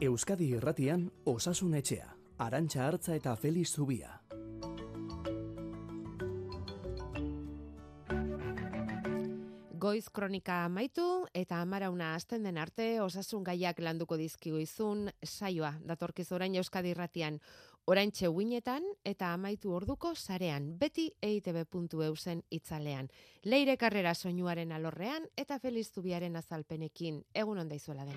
Euskadi Irratian Osasun Etxea, Arantxa Hartza eta Feliz Zubia. Goiz kronika amaitu eta amarauna hasten den arte osasun gaiak landuko dizkigu izun saioa datorkiz orain Euskadi Irratian orain txeguinetan eta amaitu orduko sarean beti eitb.eu zen itzalean. Leire karrera soinuaren alorrean eta Feliz Zubiaren azalpenekin egun onda izuela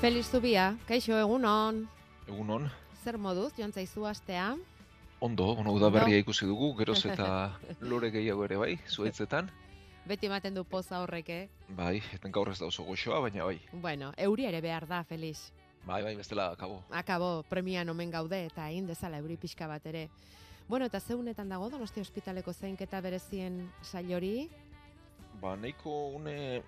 Feliz Zubia, kaixo egunon. Egunon, Zer moduz, joan zaizu astea? ondo, bueno, udaberria ikusi dugu, geroz eta lore gehiago ere bai, zuaitzetan. Beti ematen du poza horrek, eh? Bai, eten gaur ez da oso goxoa, baina bai. Bueno, euri ere behar da, Feliz. Bai, bai, bestela akabo. Akabo, premian omen gaude eta egin dezala euri pixka bat ere. Bueno, eta zeunetan dago Donostia ospitaleko zeinketa berezien sailori? Ba, nahiko une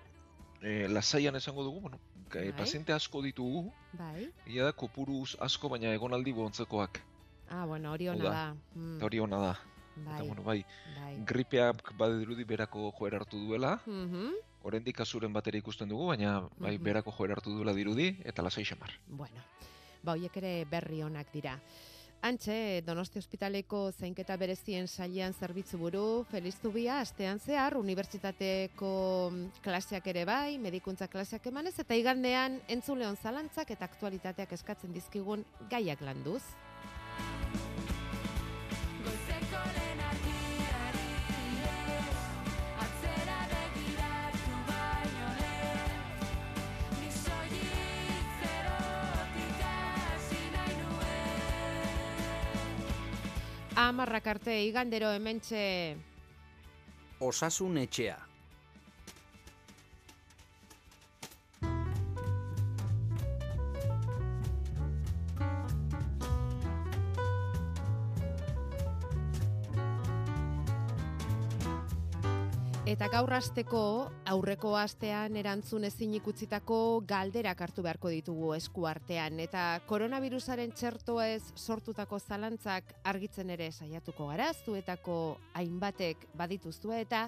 e, lasaian esango dugu, bueno, Bai. paziente asko ditugu, Bai. ia da kopuruz asko, baina egonaldi bontzekoak. Ah, bueno, hori ona da. Mm, hori ona da. bai, Eta, bueno, bai, bai. gripeak badirudi berako joera hartu duela, Mhm, oraindik azuren batera ikusten dugu, baina bai, Mhm. berako joera hartu duela dirudi, eta lasai xamar. Bueno, ba, hoiek ere berri onak dira. Antxe, Donosti Ospitaleko zeinketa berezien sailean zerbitzu buru, Feliz Zubia, astean zehar, unibertsitateko mm, klaseak ere bai, medikuntza klaseak emanez, eta igandean entzuleon zalantzak eta aktualitateak eskatzen dizkigun gaiak landuz. Amarrak arte igandero hementxe Osasun Etxea. Eta gaur hasteko aurreko astean erantzun ezin ikutzitako galderak hartu beharko ditugu esku artean eta koronavirusaren txertoa ez sortutako zalantzak argitzen ere saiatuko gara zuetako hainbatek badituzue eta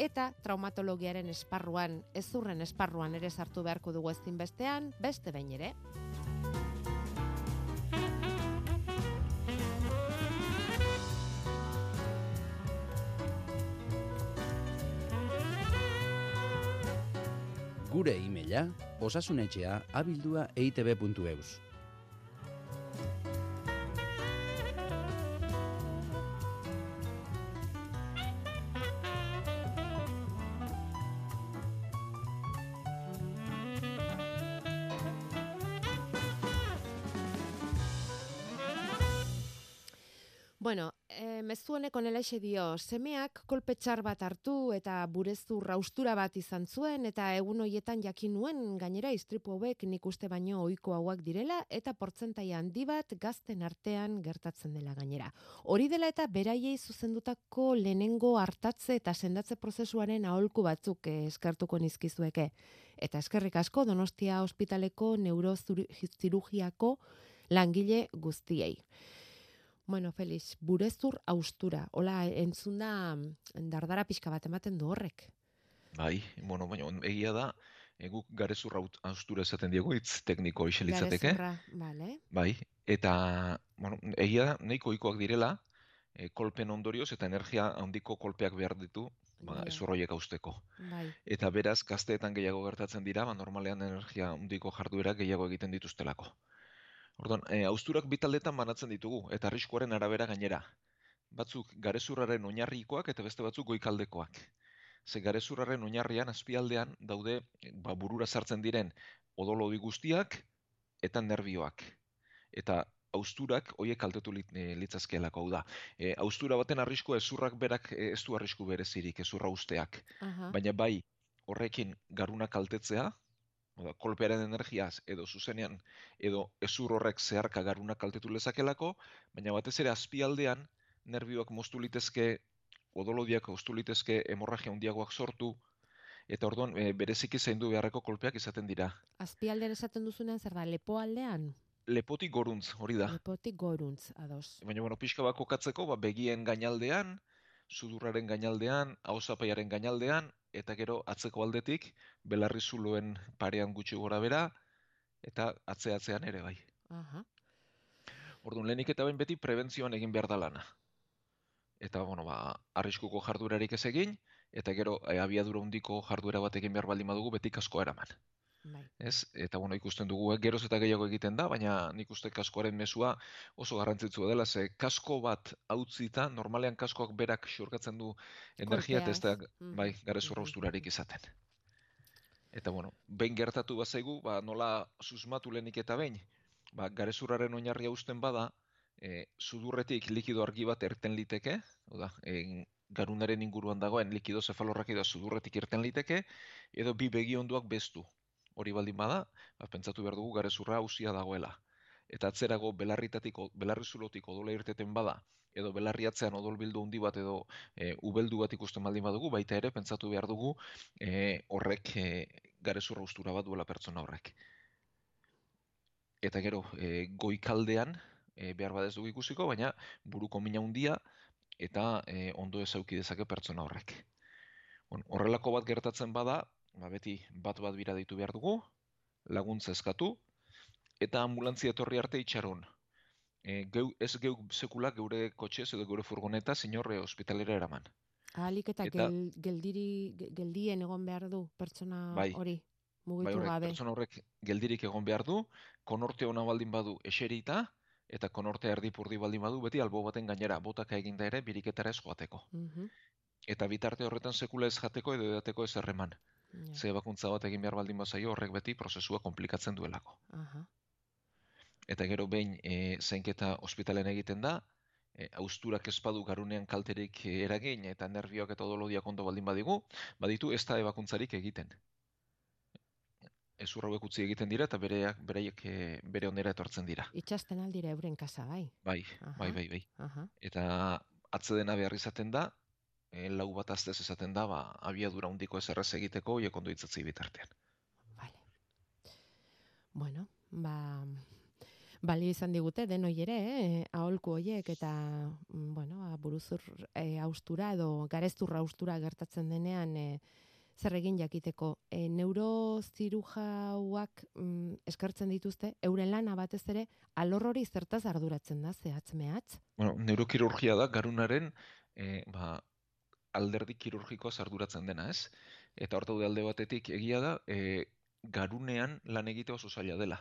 eta traumatologiaren esparruan ezurren esparruan ere sartu beharko dugu ezinbestean beste behin ere. Gure e-maila osasunetxea abildua eitb.eus. Mezu honek onelaxe dio, semeak kolpe txar bat hartu eta burezur raustura bat izan zuen eta egun hoietan jakin nuen gainera istripu hauek nik uste baino ohiko hauak direla eta portzentai handi bat gazten artean gertatzen dela gainera. Hori dela eta beraiei zuzendutako lehenengo hartatze eta sendatze prozesuaren aholku batzuk eskertuko nizkizueke. Eta eskerrik asko Donostia ospitaleko neurozirugiako langile guztiei. Bueno, Feliz, burezur austura. Hola, entzun da mm, dardara pixka bat ematen du horrek. Bai, bueno, baina egia da, e, guk garezurra haut- haustura esaten diegu, hitz tekniko ixe litzateke. Vale. Bai, eta, bueno, egia da, nahiko ohikoak direla, e, kolpen ondorioz eta energia handiko kolpeak behar ditu, ba, Ja. ezurroiek hausteko. Bai. Eta beraz, gazteetan gehiago gertatzen dira, ba, normalean energia handiko jarduera gehiago egiten dituztelako. Orduan, e, hausturak bi taldetan banatzen ditugu, eta arriskuaren arabera gainera. Batzuk garezurraren oinarrikoak eta beste batzuk goikaldekoak. Ze garezurraren oinarrian, azpialdean, daude ba, burura sartzen diren odolodi guztiak eta nerbioak. Eta hausturak hoiek kaltetu lit, e, litzazkeelako hau da. E, haustura baten arriskua ezurrak berak ez du arrisku berezirik, ezurra usteak. Aha. Baina bai, horrekin garuna kaltetzea, Oda, kolpearen energiaz edo zuzenean edo ezur horrek zeharka garuna kaltetu lezakelako, baina batez ere azpialdean nerbioak moztu litezke odolodiak ustu litezke hemorragia handiagoak sortu, eta orduan e, bereziki zaindu beharreko kolpeak izaten dira. Azpialdean esaten duzunean zer da, lepoaldean? Lepotik goruntz, hori da. Lepotik goruntz, ados. Baina, bueno, pixka bat kokatzeko, ba, begien gainaldean, sudurraren gainaldean, ahozapaiaren gainaldean, eta gero atzeko aldetik, belarri zuloen parean gutxi gora bera, eta atze-atzean ere bai. Aha. Orduan, lehenik eta behin beti prebentzioan egin behar da lana. Eta, bueno, ba, arriskuko jarduerarik ez egin, eta gero e, abiadura handiko jarduera bat egin behar baldin badugu beti kaskoa eraman. Bai. Ez? Eta bueno, ikusten dugu, eh, geroz eta gehiago egiten da, baina nik uste kaskoaren mesua oso garrantzitsua dela, ze kasko bat hautzita, normalean kaskoak berak xurgatzen du energia eta Kolpeaz. Mhm. bai, garezurra Mhm. usturarik izaten. Eta bueno, behin gertatu bazaigu, ba, nola susmatu lehenik eta behin, ba, garezurraren oinarria usten bada, e, sudurretik likido argi bat erten liteke, oda, e, garunaren inguruan dagoen likido zefalorrakidoa sudurretik irten liteke, edo bi begi onduak bestu. Hori baldin bada, ba, pentsatu behar dugu garezurra hausia dagoela. Eta atzerago belarritatik, o- belarri zulotik odola irteten bada, edo belarri atzean odol bildu handi bat edo e, ubeldu bat ikusten baldin badugu, baita ere pentsatu behar dugu e, horrek e, garezurra ustura bat duela pertsona horrek. Eta gero, e, goikaldean, e, behar badez dugu ikusiko, baina buruko mina handia eta e, ondo ezauki dezake pertsona horrek. Bueno, horrelako bat gertatzen bada, ba beti bat bat bira ditu behar dugu, laguntza eskatu, eta ambulantzia etorri arte itxaron. E, geu, ez geu sekula geure kotxez edo geure furgoneta sinorre ospitalera eraman. Ahalik eta, Eta- gel, geldiri, ge- geldien egon behar du pertsona Bai. hori, Bai, mugitu horrek, gabe. pertsona horrek geldirik egon behar du, konorte ona baldin badu eserita, eta konorte erdipurdi baldin badu, beti albo baten gainera, botaka eginda ere, biriketara ez joateko. Mhm. Eta bitarte horretan sekula ez jateko edo edateko ez erreman. Ja. Ze ebakuntza bat egin behar baldin bazaio horrek beti prozesua komplikatzen duelako. Aha. Eta gero behin e, zainketa ospitalen egiten da, e, austurak espadu garunean kalterik e, eragin eta nervioak eta odolodiak ondo baldin badigu, baditu ez da ebakuntzarik egiten. Ezur hauek utzi egiten dira eta bereak, beraiek e, bere onera etortzen dira. Itxasten aldira euren kasa, bai. Bai, Aha. bai, bai, bai. Aha. Eta atzedena behar izaten da, e, lau bat aztez esaten da, ba, abiadura handiko ez errez egiteko, oiek ondo itzatzi bitartean. Vale. Bueno, ba, balio izan digute denoi ere, eh? aholku hoiek eta mm, bueno, ba, buruzur eh, austura edo garezturra austura gertatzen denean eh, zer egin jakiteko. E, neurozirujauak mm, eskartzen dituzte, euren lana batez ere, alor hori zertaz arduratzen da, zehatz mehatz? Bueno, neurokirurgia da garunaren e, ba, alderdi kirurgikoa arduratzen dena, ez? Eta hor daude alde batetik egia da, e, garunean lan egite oso zaila dela.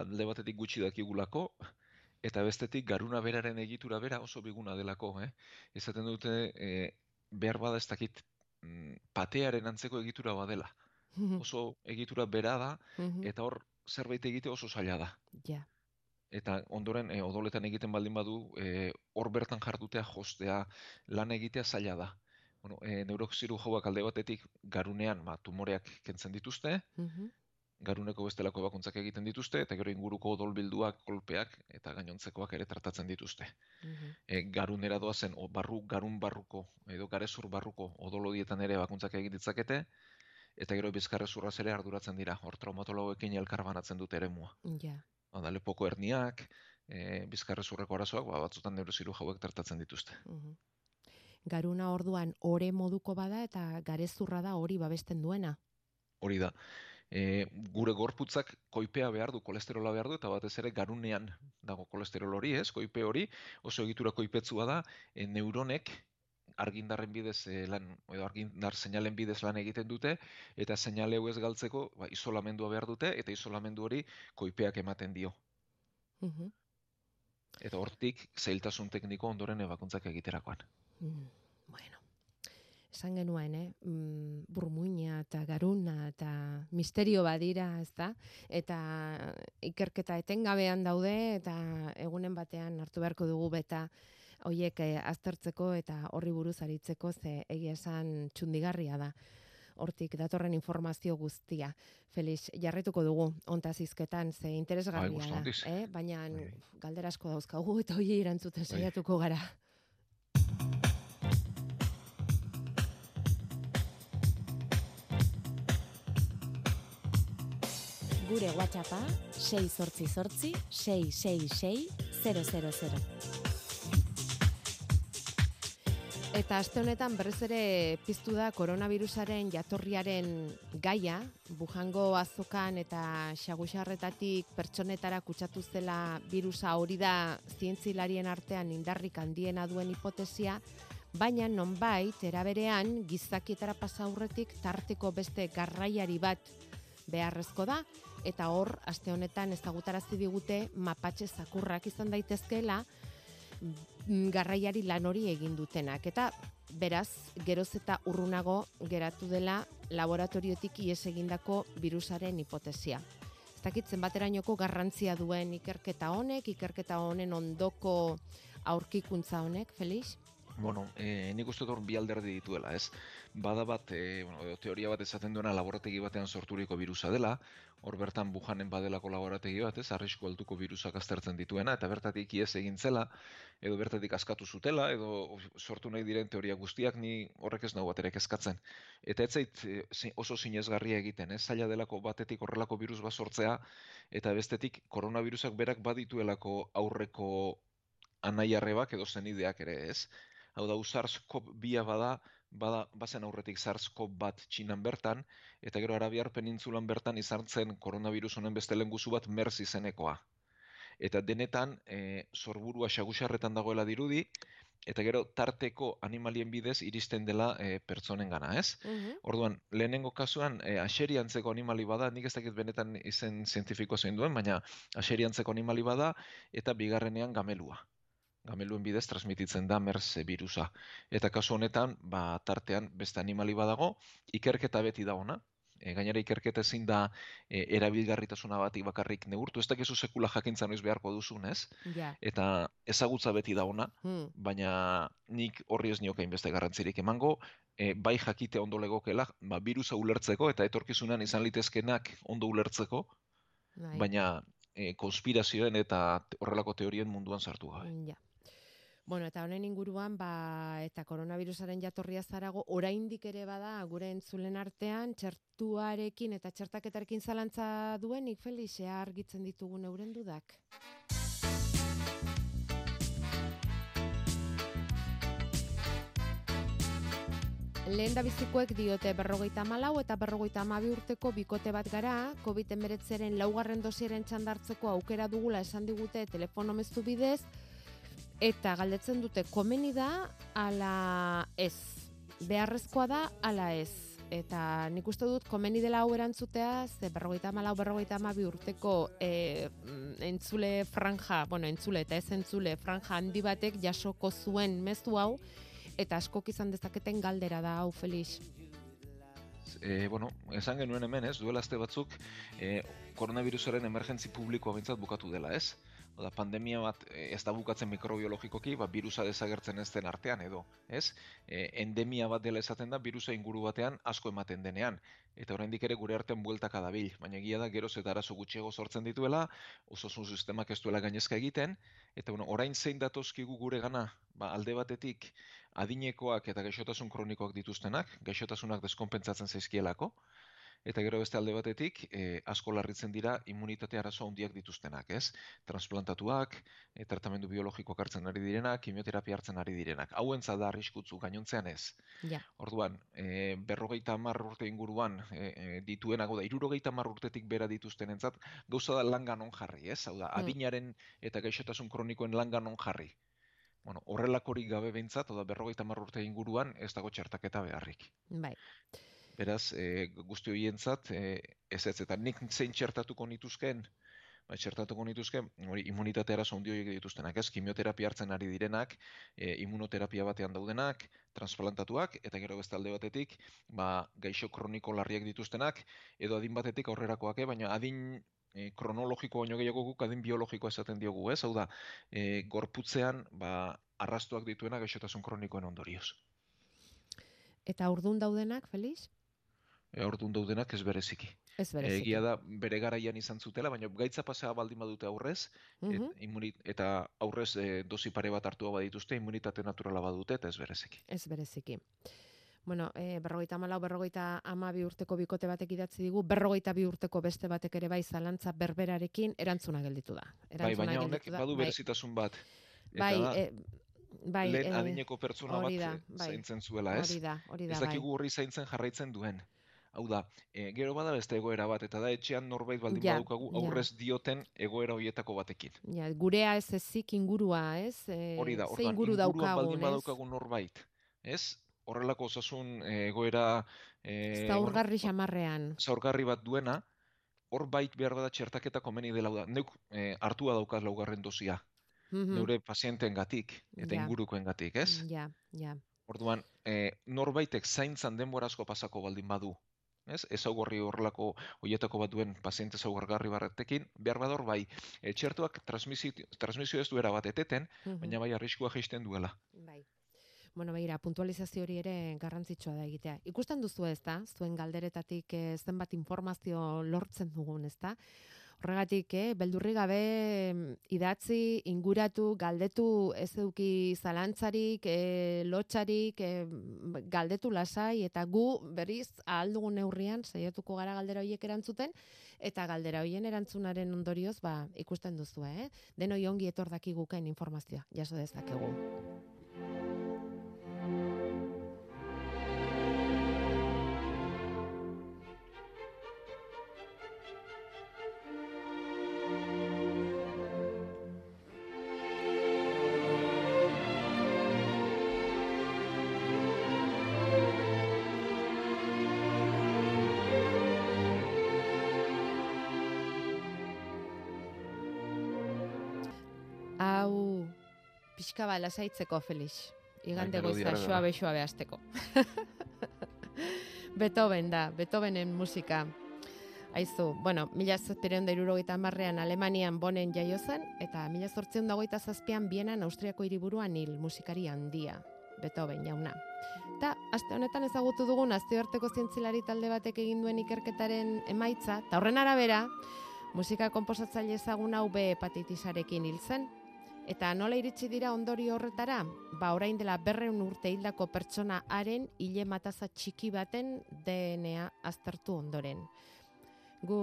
Alde batetik gutxi dakigulako, eta bestetik garuna beraren egitura bera oso biguna delako, eh? Esaten dute e, behar bada ez dakit mm, patearen antzeko egitura badela. Oso egitura bera da, eta hor zerbait egite oso zaila da. ja. Eta ondoren e, odoletan egiten baldin badu, e, hor bertan jardutea jostea, lan egitea zaila da. Bueno, e, neurozirujauak alde batetik garunean ba, tumoreak kentzen dituzte, Mhm. garuneko bestelako ebakuntzak egiten dituzte, eta gero inguruko odolbilduak, kolpeak eta gainontzekoak ere tratatzen dituzte. Mhm. E, garunera doazen, o, barru, garun barruko, edo garezur barruko odolodietan ere ebakuntzak egin ditzakete, eta gero bizkarrezurraz ere arduratzen dira, hor traumatologoekin elkar banatzen dute eremua. Ja. Hada, lepoko herniak, e, bizkarrezurreko arazoak, ba, batzutan neuroziru jauek tratatzen dituzte. Mhm. Garuna orduan ore moduko bada eta garezurra da hori babesten duena. Hori da. E, gure gorputzak koipea behar du, kolesterola behar du, eta batez ere garunean dago kolesterol hori, ez? Koipe hori oso egitura koipetsua da, e, neuronek argindarren bidez e, lan, edo argindar seinalen bidez lan egiten dute, eta seinale hau ez galtzeko ba, isolamendua behar dute, eta isolamendu hori koipeak ematen dio. Mhm. Eta hortik zailtasun tekniko ondoren ebakuntzak egiterakoan. Mm, Bueno, esan genuen, eh? Mm, burmuina eta garuna eta misterio badira, ez da? Eta ikerketa etengabean daude eta egunen batean hartu beharko dugu beta hoiek eh, aztertzeko eta horri buruz aritzeko ze egia esan txundigarria da. Hortik datorren informazio guztia. Felix, jarretuko dugu ontaz hizketan, ze interesgarria gustu da. Eh? Baina Bai, bai. galdera asko dauzkagu eta hoiei erantzuten Bai. saiatuko gara. Gure WhatsAppa 688 666 000. Eta aste honetan berriz ere piztu da koronavirusaren jatorriaren gaia, bujango azokan eta xaguxarretatik pertsonetara kutsatu zela virusa hori da zientzilarien artean indarrik handiena duen hipotesia, baina nonbait eraberean gizakietara pasa aurretik tarteko beste garraiari bat beharrezko da, eta hor, aste honetan ezagutarazi digute mapatxe zakurrak izan daitezkeela, mm, garraiari lan hori egin dutenak. Eta beraz, geroz eta urrunago geratu dela laboratoriotik ies egindako virusaren hipotesia. Ez dakit zenbaterainoko garrantzia duen ikerketa honek, ikerketa honen ondoko aurkikuntza honek, Felix? Bueno, e, nik uste dut bi alderdi dituela, ez? Bada bat, e, bueno, teoria bat esaten duena laborategi batean sorturiko virusa dela, hor bertan bujanen badelako laborategi bat, ez? Arrisku altuko virusak aztertzen dituena, eta bertatik ies egin zela, edo bertatik askatu zutela, edo sortu nahi diren teoria guztiak ni horrek ez nahu baterek eskatzen. Eta ez zait e, zi- oso sinezgarria egiten, ez? Zaila delako batetik horrelako virus bat sortzea, eta bestetik koronavirusak berak badituelako aurreko anaiarrebak edo zenideak ere, ez? Hau da, SARS-CoV-2 bada, bada, bazen aurretik SARS-CoV bat txinan bertan, eta gero Arabiar penintzulan bertan izan zen koronavirus honen beste lenguzu bat MERS izenekoa. Eta denetan, e, sorburua xagusarretan dagoela dirudi, eta gero tarteko animalien bidez iristen dela e, pertsonen gana, ez? Orduan, lehenengo kasuan, e, aseriantzeko animali bada, nik ez dakit benetan izen zientifikoa zein duen, baina aseriantzeko animali bada, eta bigarrenean gamelua. Gameluen bidez transmititzen da MERS virusa. Eta kasu honetan, ba, tartean beste animali badago, ikerketa beti da ona. E, gainera ikerketa ezin da e, erabilgarritasuna batik bakarrik neurtu, ez dakizu sekula jakintza noiz beharko duzun, ez? Ja. Eta ezagutza beti da ona, Hmm. baina nik horri ez nioke beste garrantzirik emango, e, bai jakite ondo legokela, ba, virusa ulertzeko eta etorkizunan izan litezkenak ondo ulertzeko, Bai. baina e, konspirazioen eta horrelako teorien munduan sartu gabe. Ja. Bueno, eta honen inguruan, ba, eta koronavirusaren jatorria zarago, oraindik ere bada, gure entzulen artean, txertuarekin eta txertaketarekin zalantza duenik, Felix, ea argitzen ditugun euren dudak. Lehen da bizikoek diote berrogeita malau eta berrogeita amabi urteko bikote bat gara, COVID-19 laugarren dosieren txandartzeko aukera dugula esan digute telefono mezu bidez, eta galdetzen dute komeni da ala ez. Beharrezkoa da ala ez. Eta nik uste dut komeni dela hau erantzutea, ze berrogeita malau, berrogeita amabi urteko e, entzule franja, bueno, entzule eta ez entzule franja handi batek jasoko zuen mezu hau, eta askok izan dezaketen galdera da hau, Felix. E, bueno, esan genuen hemen, ez, duela aste batzuk, e, koronavirusaren emergentzi publikoa bintzat bukatu dela, ez? Oda, pandemia bat e, ez da bukatzen mikrobiologikoki, ba, virusa desagertzen ez den artean edo, ez? E, endemia bat dela esaten da, virusa inguru batean asko ematen denean. Eta oraindik ere gure artean bueltaka dabil, baina egia da geroz eta arazo gutxiago sortzen dituela, osasun sistemak ez duela gainezka egiten, eta bueno, orain zein datozkigu gure gana, ba, alde batetik adinekoak eta gaixotasun kronikoak dituztenak, gaixotasunak deskonpentsatzen zaizkielako, eta gero beste alde batetik, e, asko larritzen dira immunitate arazo handiak dituztenak, ez? Transplantatuak, e, tratamendu biologikoak hartzen ari direnak, kimioterapia hartzen ari direnak. Hauentza da arriskutsu, gainontzean ez. Ja. Orduan, e, berrogeita hamar urte inguruan e, e, dituenak, hau da, irurogeita hamar urtetik bera dituztenentzat, gauza da langanon jarri, ez? Hau da, Hmm. adinaren eta gaixotasun kronikoen langanon jarri. Bueno, horrelakorik gabe behintzat, hau da, berrogeita hamar urte inguruan ez dago txertaketa beharrik. Bai. Beraz, e, guzti horientzat, e, ez ez, eta nik zein txertatuko nituzken, ba, txertatuko nituzken, hori immunitate arazo handi horiek dituztenak, ez, kimioterapia hartzen ari direnak, e, immunoterapia batean daudenak, transplantatuak, eta gero beste alde batetik, ba, gaixo kroniko larriak dituztenak, edo adin batetik aurrerakoak, eh, baina adin e, kronologiko baino gehiago guk adin biologikoa esaten diogu, ez? Hau da, e, gorputzean, ba, arrastuak dituena gaixotasun kronikoen ondorioz. Eta urdun daudenak, Felix? E, orduan daudenak ez bereziki. Ez bereziki. Egia da bere garaian izan zutela, baina gaitza pasea baldin badute aurrez, et, Mhm. eta aurrez e, dosi pare bat hartua badituzte, immunitate naturala badute eta ez bereziki. Ez bereziki. Bueno, e, berrogeita malau, berrogeita ama bi urteko bikote batek idatzi digu, berrogeita bi urteko beste batek ere bai zalantza berberarekin erantzuna gelditu da. Bai, Erantzuna baina honek badu Bai, berezitasun bat. Eta bai, da, e, bai, lehen e, adineko pertsona bat da, eh, bai. zaintzen zuela, ez? hori da, hori da, Ez bai. dakigu horri zaintzen jarraitzen duen. Hau da, e, gero bada beste egoera bat, eta da etxean norbait baldin Ja, badukagu ja. aurrez dioten egoera hoietako batekin. Ja, gurea ez ezik ingurua, ez? E, Hori da, ze orduan inguru daukagun, baldin ez? badaukagu norbait, ez? Horrelako osasun e, egoera e, Zaurgarri xamarrean. zaurgarri bat duena, hor bait behar bada txertaketa komeni dela da. Neuk e, hartua daukat laugarren dosia, Mhm. neure pazienteengatik eta Ja. ingurukoengatik, ez? Ja, ja. Orduan, e, norbaitek zaintzan denbora asko pasako baldin badu, ez? Ezaugarri horrelako hoietako bat duen paziente ezaugarri barretekin, behar bador bai, e, txertuak transmisio, ez duera bat eteten, Mhm. baina bai arriskua jaisten duela. Bai. Bueno, begira, puntualizazio hori ere garrantzitsua da egitea. Ikusten duzu ez da, zuen galderetatik eh, zenbat informazio lortzen dugun, ez da? Horregatik, eh, beldurri gabe mm, idatzi, inguratu, galdetu ez eduki zalantzarik, eh, lotxarik, eh, galdetu lasai, eta gu berriz ahal dugun neurrian saiatuko gara galdera horiek erantzuten, eta galdera hoien erantzunaren ondorioz, ba, ikusten duzu, eh? Denoi ongi etor dakigukain informazioa, jaso dezakegu. Pixka ba, lasaitzeko, Felix. Igande Bai, bai. suabe hasteko. Beethoven da, Beethovenen musika. Aizu, bueno, mila zazpireun da irurogeita marrean Alemanian bonen jaio zen, eta mila zortzeun da hogeita zazpian Bienan Austriako hiriburuan hil musikari handia, Beethoven jauna. Eta, aste honetan ezagutu dugun nazioarteko zientzilari talde batek egin duen ikerketaren emaitza, eta horren arabera, musika konposatzaile ezagun hau B hepatitisarekin hil zen. Eta nola iritsi dira ondorio horretara? Ba, orain dela berreun urte hildako pertsona haren hile mataza txiki baten DNA aztertu ondoren. Gu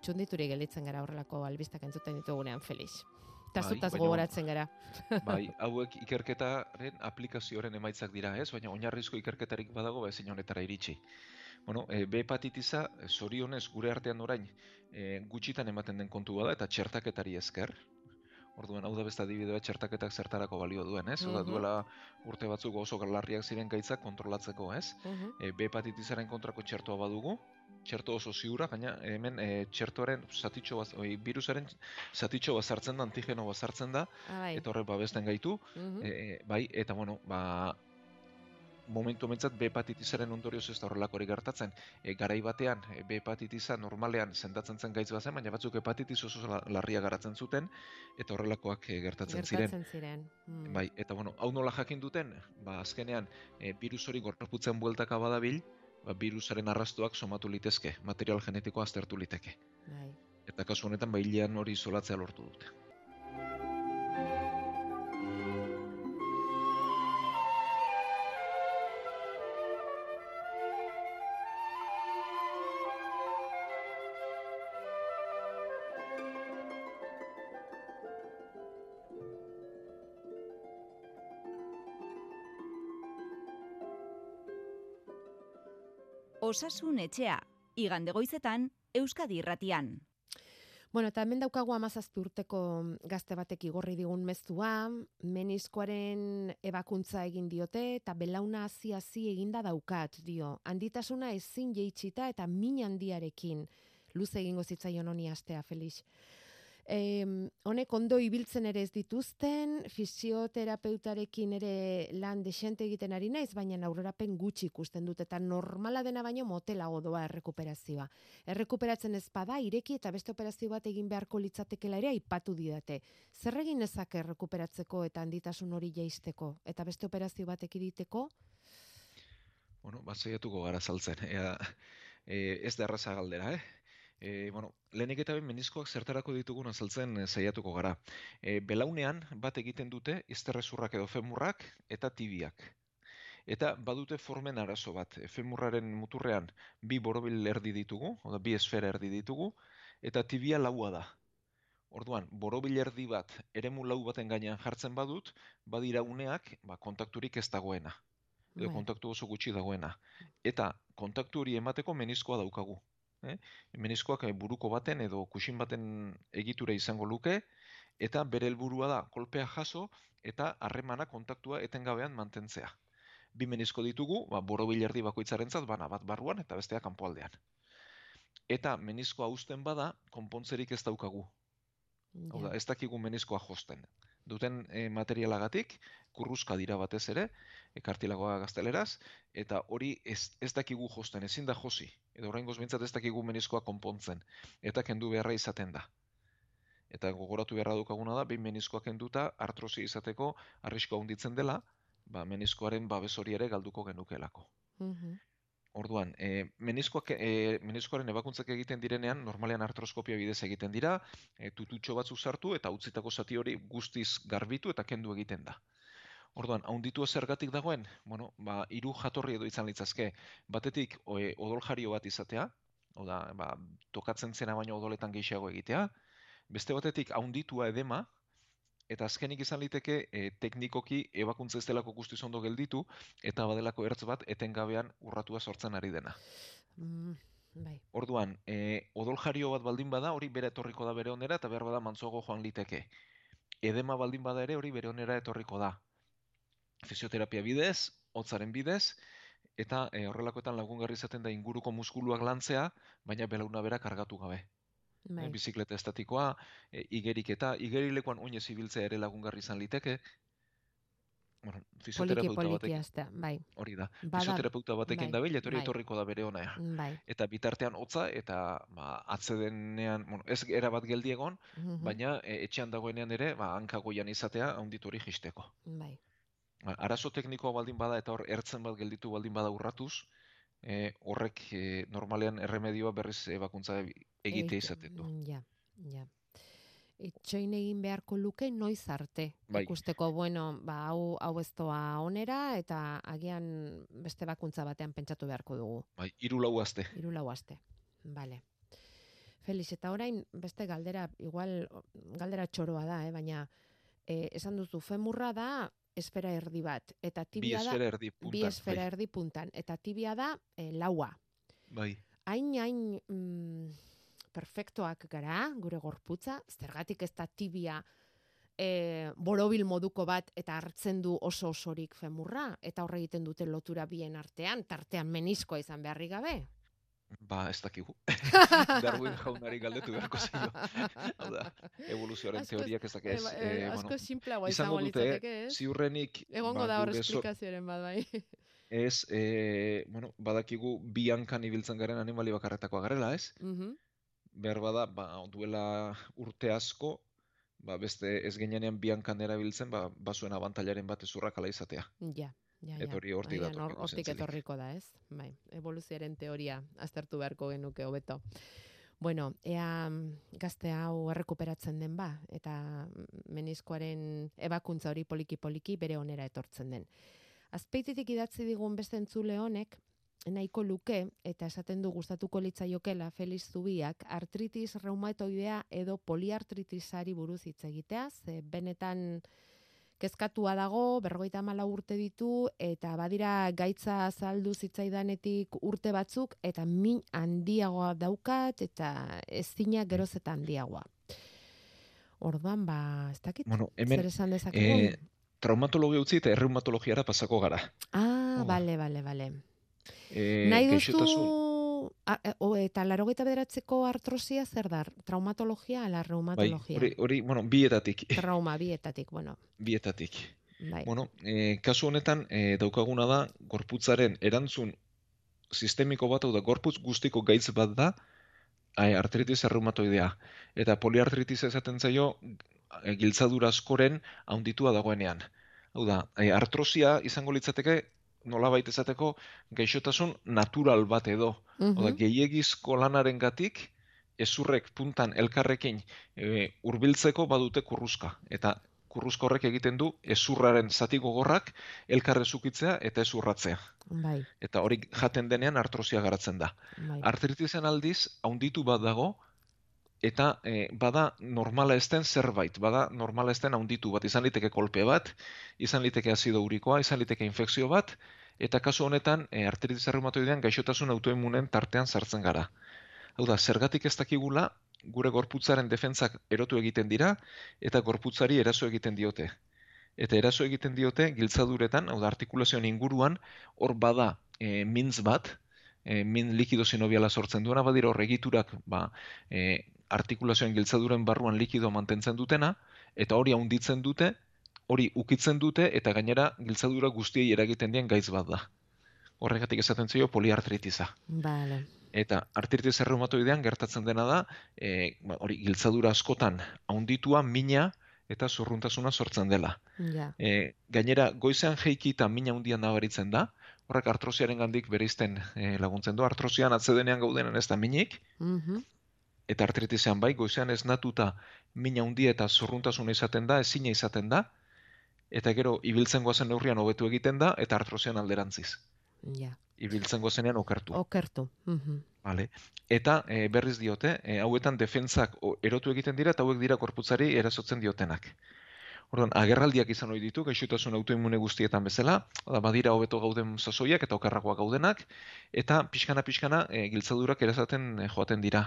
txundituri gelditzen gara horrelako albistak entzuten ditugunean, Felix. Eta Bai, gogoratzen gara. Bai, hauek ikerketaren aplikazioaren emaitzak dira, ez? Baina oinarrizko ikerketarik badago ba ezin honetara iritsi. Bueno, e, B hepatitisa e, zorionez gure artean orain e, gutxitan ematen den kontu bada eta txertaketari esker. Orduan hau da beste adibide bat txertaketak zertarako balio duen, ez? Oda Mhm. duela urte batzuk oso larriak ziren gaitzak kontrolatzeko, ez? Mhm. E, B hepatitisaren kontrako txertoa badugu, txerto oso ziura, gaina hemen e, txertoaren zatitxo bat, oi, virusaren zatitxo bat sartzen da, antigeno bat sartzen da, Ah, bai. eta horrek babesten gaitu, Mhm. E, bai, eta bueno, ba, momentu homentzat B hepatitisaren ondorioz ez da horrelakorik gertatzen. E, garai batean, e, B hepatitisa normalean sendatzen zen gaitz bazen, baina batzuk hepatitis oso la- larria garatzen zuten, eta horrelakoak e, gertatzen, ziren. Gertatzen ziren. Mm. Bai, eta bueno, hau nola jakin duten, ba, azkenean, e, virus hori gorputzen bueltaka badabil, ba, virusaren arrastoak somatu litezke, material genetikoa aztertu liteke. Bai. Eta kasu honetan, ba, hori isolatzea lortu dute. Osasun etxea, igande goizetan, Euskadi irratian. Bueno, eta hemen daukagu amazazpi urteko gazte batek igorri digun mezua, meniskoaren ebakuntza egin diote, eta belauna hazi hazi eginda daukat, dio. Handitasuna ezin jeitsita eta min handiarekin. Luze egingo zitzaion honi astea, Felix. E, honek ondo ibiltzen ere ez dituzten, fisioterapeutarekin ere lan desente egiten ari naiz, baina aurrerapen gutxi ikusten dut, eta normala dena baino motelago doa errekuperazioa. Errekuperatzen ez bada, ireki eta beste operazio bat egin beharko litzatekela ere aipatu didate. Zer egin ezak errekuperatzeko eta handitasun hori jaisteko, eta beste operazio bat ekiditeko? Bueno, bat saiatuko gara saltzen. Ea, e, ez da erraza galdera, eh? E, bueno, lehenik eta behin meniskoak zertarako ditugun azaltzen e, saiatuko gara. E, belaunean bat egiten dute izterrezurrak edo femurrak eta tibiak. Eta badute formen arazo bat. Femurraren muturrean bi borobil erdi ditugu, oda bi esfera erdi ditugu, eta tibia laua da. Orduan, borobil erdi bat eremu lau baten gainean jartzen badut, badira uneak ba, kontakturik ez dagoena. Edo Bai. kontaktu oso gutxi dagoena. Eta kontaktu hori emateko meniskoa daukagu. Eh? Meniskoak eh, buruko baten edo kusin baten egitura izango luke, eta bere helburua da kolpea jaso eta harremana kontaktua etengabean mantentzea. Bi menisko ditugu, ba, borobil erdi bakoitzarentzat bana bat barruan eta bestea kanpoaldean. Eta meniskoa uzten bada, konpontzerik ez daukagu. Hau da, ez dakigu meniskoa josten. Duten e, materialagatik, kurruzka dira batez ere, e, kartilagoa gazteleraz, eta hori ez, ez dakigu josten, ezin da josi. Edo oraingoz behintzat ez dakigu meniskoa konpontzen. Eta kendu beharra izaten da. Eta gogoratu beharra dukaguna da, behin meniskoa kenduta, artrosi izateko arrisko handitzen dela, ba, meniskoaren babes hori ere galduko genukeelako. Mhm. Orduan, e, meniskoak, e, meniskoaren ebakuntzak egiten direnean, normalean artroskopia bidez egiten dira, e, tututxo batzu sartu eta utzitako zati hori guztiz garbitu eta kendu egiten da. Orduan, haunditua zergatik dagoen, bueno, ba, hiru jatorri edo izan litzazke, batetik e, odol jario bat izatea, hau da, ba, tokatzen zena baino odoletan gehiago egitea, beste batetik haunditua edema, eta azkenik izan liteke e, teknikoki ebakuntza ez delako guztiz ondo gelditu, eta badelako ertz bat etengabean urratua sortzen ari dena. Mm, bai. Orduan, e, odol jario bat baldin bada, hori bere etorriko da bere onera, eta behar bada mantzoago joan liteke. Edema baldin bada ere, hori bere onera etorriko da. Fisioterapia bidez, hotzaren bidez, eta e, horrelakoetan lagungarri izaten da inguruko muskuluak lantzea, baina belauna bera kargatu gabe. Bai. E, bizikleta estatikoa, e, igerik eta igerilekoan oinez ibiltzea ere lagungarri izan liteke. Bueno, Poliki fisioterapeuta poliki batekin, hastea, bai. hori da. Bada- Fisioterapeuta batekin bai, dabil, eta hori bai. etorriko da bere onea Bai. eta bitartean hotza eta ba, atzedenean, bueno, ez era bat geldi egon, Mhm. baina e, etxean dagoenean ere, ba, hankagoian izatea handitu hori jisteko. Bai. Ba, arazo teknikoa baldin bada eta hor ertzen bat gelditu baldin bada urratuz, e, horrek e, normalean erremedioa berriz ebakuntza Egite- izaten du. mm, Ja, ja. Itxoin egin beharko luke noiz arte. Bai. Ikusteko, bueno, ba, hau, hau ez doa onera, eta agian beste bakuntza batean pentsatu beharko dugu. Bai, hiru lau aste. Hiru lau aste. Vale. Felix, eta orain beste galdera, igual galdera txoroa da, eh? baina eh, esan duzu, femurra da esfera erdi bat, eta Bi tibia da esfera erdi puntan. bi esfera bai. erdi puntan, eta tibia da eh, laua. Bai. Hain, hain, mm, perfektoak gara, gure gorputza, zergatik ez da tibia e, borobil moduko bat eta hartzen du oso osorik femurra, eta horre egiten dute lotura bien artean, tartean meniskoa izan beharri gabe. Ba, ez dakigu. Darwin jaunari galdetu beharko zaio. Hau da, evoluzioaren Askoz- teoriak ez dakez. Eba- eh, eh, asko bueno, izango dute, ez? ziurrenik Egongo ba, da hor esplikazioaren bat, bai. ez, e, bueno, badakigu bi hankan ibiltzen garen animali bakarretakoa garela, ez? Mhm. Behar bada, ba, duela urte asko, ba, beste ez ginenean bi hankan erabiltzen, ba, bazuen abantailaren bat ezurrak ala izatea. Ja, ja, ja. Eta hori hortik Agian datorkiko hor- Hortik etorriko da, ez? Bai, evoluzioaren teoria aztertu beharko genuke hobeto. Bueno, ea mm, gazte hau errekuperatzen den ba, eta mm, meniskoaren ebakuntza hori poliki-poliki bere onera etortzen den. Azpeititik idatzi digun beste entzule honek, nahiko luke, eta esaten du gustatuko litzaiokela Felix Zubiak, artritis reumatoidea edo poliartritisari buruz hitz egitea, ze benetan kezkatua dago, berrogeita mala urte ditu, eta badira gaitza azaldu zitzaidanetik urte batzuk, eta min handiagoa daukat, eta ezina geroz eta handiagoa. Orduan, ba, ez dakit, Bueno, hemen, zer esan dezakegu? eh, traumatologia utzi eta erreumatologiara pasako gara. ah, oh. bale, bale, bale. E, Nahi duzu, a- e, o, eta larogeita bederatzeko artrosia zer da? Traumatologia ala bai, reumatologia? hori, hori, bueno, bietatik, Trauma, bietatik, bueno, bietatik. bai. Bueno, e, kasu honetan e, daukaguna da gorputzaren erantzun sistemiko bat, da gorputz guztiko gaitz bat da e, artritis erreumatoidea. Eta poliartritis esaten zaio giltzadura askoren haunditua dagoenean. Hau da, artrosia izango litzateke nolabait esateko gaixotasun natural bat edo. Hau da, Mhm. gehiegizko lanaren gatik, ezurrek puntan elkarrekin e, badute kurruzka. Eta kurruzko horrek egiten du ezurraren zati gogorrak elkarre zukitzea eta ez urratzea. Bai, Eta hori jaten denean artrosia garatzen da. bai. Artritisen aldiz, haunditu bat dago, eta eh, bada normala ez den zerbait, bada normala ez den haunditu bat, izan liteke kolpe bat, izan liteke azido urikoa, izan liteke infekzio bat, eta kasu honetan e, artritis reumatoidean gaixotasun autoimmunen tartean sartzen gara. Hau da, zergatik ez dakigula, gure gorputzaren defentsak erotu egiten dira, eta gorputzari eraso egiten diote. Eta eraso egiten diote giltzaduretan, hau da, artikulazioen inguruan, hor bada e, mintz bat, e, min likido sinobiala sortzen duena, badira hor egiturak, ba, e, artikulazioen giltzaduren barruan likido mantentzen dutena, eta hori haunditzen dute, hori ukitzen dute, eta gainera giltzadura guztiei eragiten dien gaitz bat da. Horregatik esaten zaio poliartritiza. Vale. Eta artritis erreumatoidean gertatzen dena da, e, ba, hori giltzadura askotan haunditua, mina eta zurruntasuna sortzen dela. Ja. E, gainera, goizean jeiki eta mina handian nabaritzen da, horrek artrosiaren gandik bereizten e, laguntzen du. Artrosian atzedenean gaudenen ez da minik, Mhm. Eta artritisean bai, goizean ez natuta mina handia eta zurruntasuna izaten da, ezina izaten da, eta gero ibiltzen goazen neurrian hobetu egiten da, eta artrosian alderantziz. Ja. Ibiltzen goazenean okertu. Okertu. Mhm. Vale. Eta e, berriz diote, e, hauetan defentsak o- erotu egiten dira eta hauek dira korputzari erasotzen diotenak. Orduan, agerraldiak izan ohi ditu, gaixotasun autoimmune guztietan bezala, da badira hobeto gauden sasoiak eta okerragoak gaudenak, eta pixkana-pixkana e, giltzadurak erasaten e, joaten dira.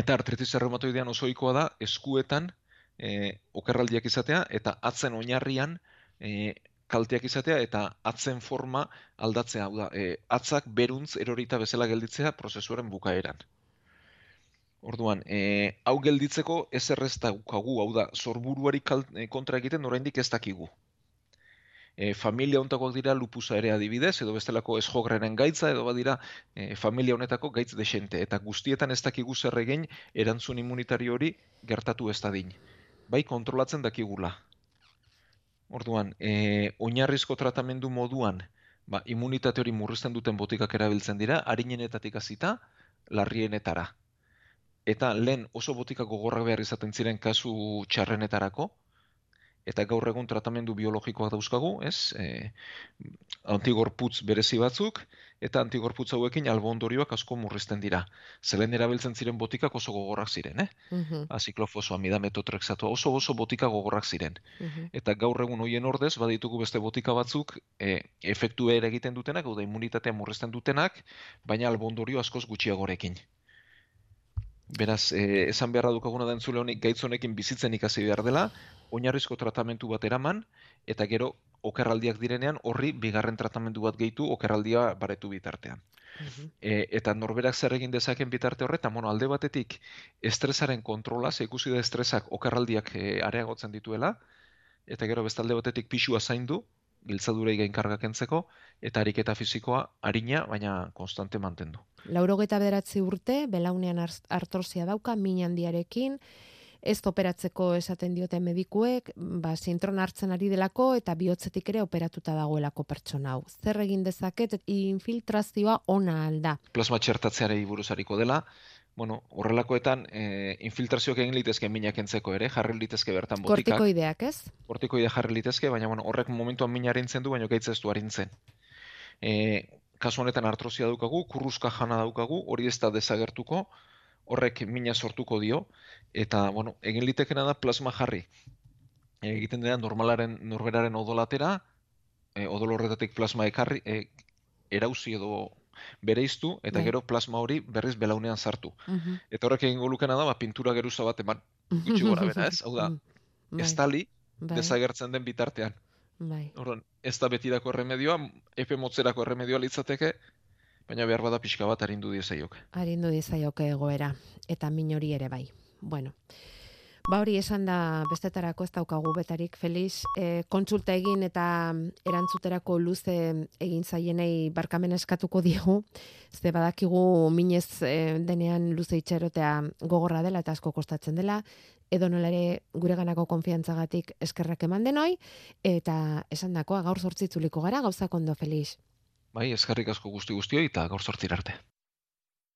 Eta artritis reumatoidean oso ohikoa da eskuetan e, okerraldiak izatea eta atzen oinarrian e, kalteak izatea eta atzen forma aldatzea, hau da, e, atzak beruntz erorita bezala gelditzea prozesuaren bukaeran. Orduan, e, hau gelditzeko ez errez daukagu, hau da, sorburuari e, kontra egiten oraindik ez dakigu. E, familia honetakoak dira lupusa ere adibidez, edo bestelako esjogrenen gaitza, edo badira e, familia honetako gaitz desente, eta guztietan ez dakigu zer egin erantzun immunitario hori gertatu ez dadin. Bai, kontrolatzen dakigula. Orduan, e, oinarrizko tratamendu moduan, ba, immunitate hori murrizten duten botikak erabiltzen dira, harinenetatik hasita, larrienetara. Eta lehen oso botika gogorrak behar izaten ziren kasu txarrenetarako, eta gaur egun tratamendu biologikoak dauzkagu, ez? E, antigorputz berezi batzuk, eta antigorputz hauekin albondorioak asko murrizten dira. Zelen erabiltzen ziren botikak oso gogorrak ziren, eh? Mhm. Aziklofosoa, midametotrexatua, oso oso botika gogorrak ziren Mhm. eta gaur egun hoien ordez baditugu beste botika batzuk e, efektu ere egiten dutenak, hau da immunitatea murrizten dutenak, baina albondorio askoz gutxiagorekin. Beraz, e, esan beharra dukaguna da entzule honik gaitz honekin bizitzen ikasi behar dela, oinarrizko tratamentu bat eraman, eta gero okerraldiak direnean horri bigarren tratamendu bat gehitu okerraldia baretu bitartean. Mhm. E, eta norberak zer egin dezaken bitarte horretan, bueno, alde batetik estresaren kontrola, ze ikusi da estresak okerraldiak e, areagotzen dituela, eta gero bestalde batetik pixua zaindu, giltzadurei gain karga kentzeko, eta ariketa fisikoa arina, baina konstante mantendu. Laurogeta bederatzi urte, belaunean artrosia dauka, min handiarekin, ez operatzeko esaten diote medikuek, ba, sintron hartzen ari delako eta bihotzetik ere operatuta dagoelako pertsona hau. Zer egin dezaket infiltrazioa ona alda. Plasma txertatzearei buruz hariko dela, bueno, horrelakoetan e, infiltrazioak egin litezke minak kentzeko ere, jarri litezke bertan botikak. Kortikoideak, ez? kortikoide jarri litezke, baina bueno, horrek momentuan mina arintzen du, baina gaitz ez du arintzen. E, kasu honetan artrosia daukagu, kurruzka jana daukagu, hori ez da desagertuko, horrek mina sortuko dio, eta bueno, egin litekena da plasma jarri. Egiten dena normalaren norberaren odolatera, e, odol horretatik plasma ekarri, e, erauzi edo bereiztu, eta Bai. gero plasma hori berriz belaunean sartu. Mhm. Eta horrek egingo lukena da, ba, pintura geruza bat eman, gutxi gora bera, ez? Hau da, Bai, estali, bai, desagertzen den bitartean. Bai. Orduan, ez da betirako erremedioa, epe motzerako erremedioa litzateke, baina behar bada pixka bat arindu diezaiok. Arindu dizaioke egoera, eta min hori ere bai. Bueno, ba hori esan da bestetarako ez daukagu betarik, Feliz, e, kontsulta egin eta erantzuterako luze egin zaienei barkamen eskatuko diegu, ze badakigu minez e, denean luze itxerotea gogorra dela eta asko kostatzen dela, edo nola ere gure ganako konfiantzagatik eskerrak eman denoi, eta esan dakoa gaur zortzitzuliko gara, gauzak ondo, Feliz. Bai, eskarrik asko guzti guztioi eta gaur sortzir arte.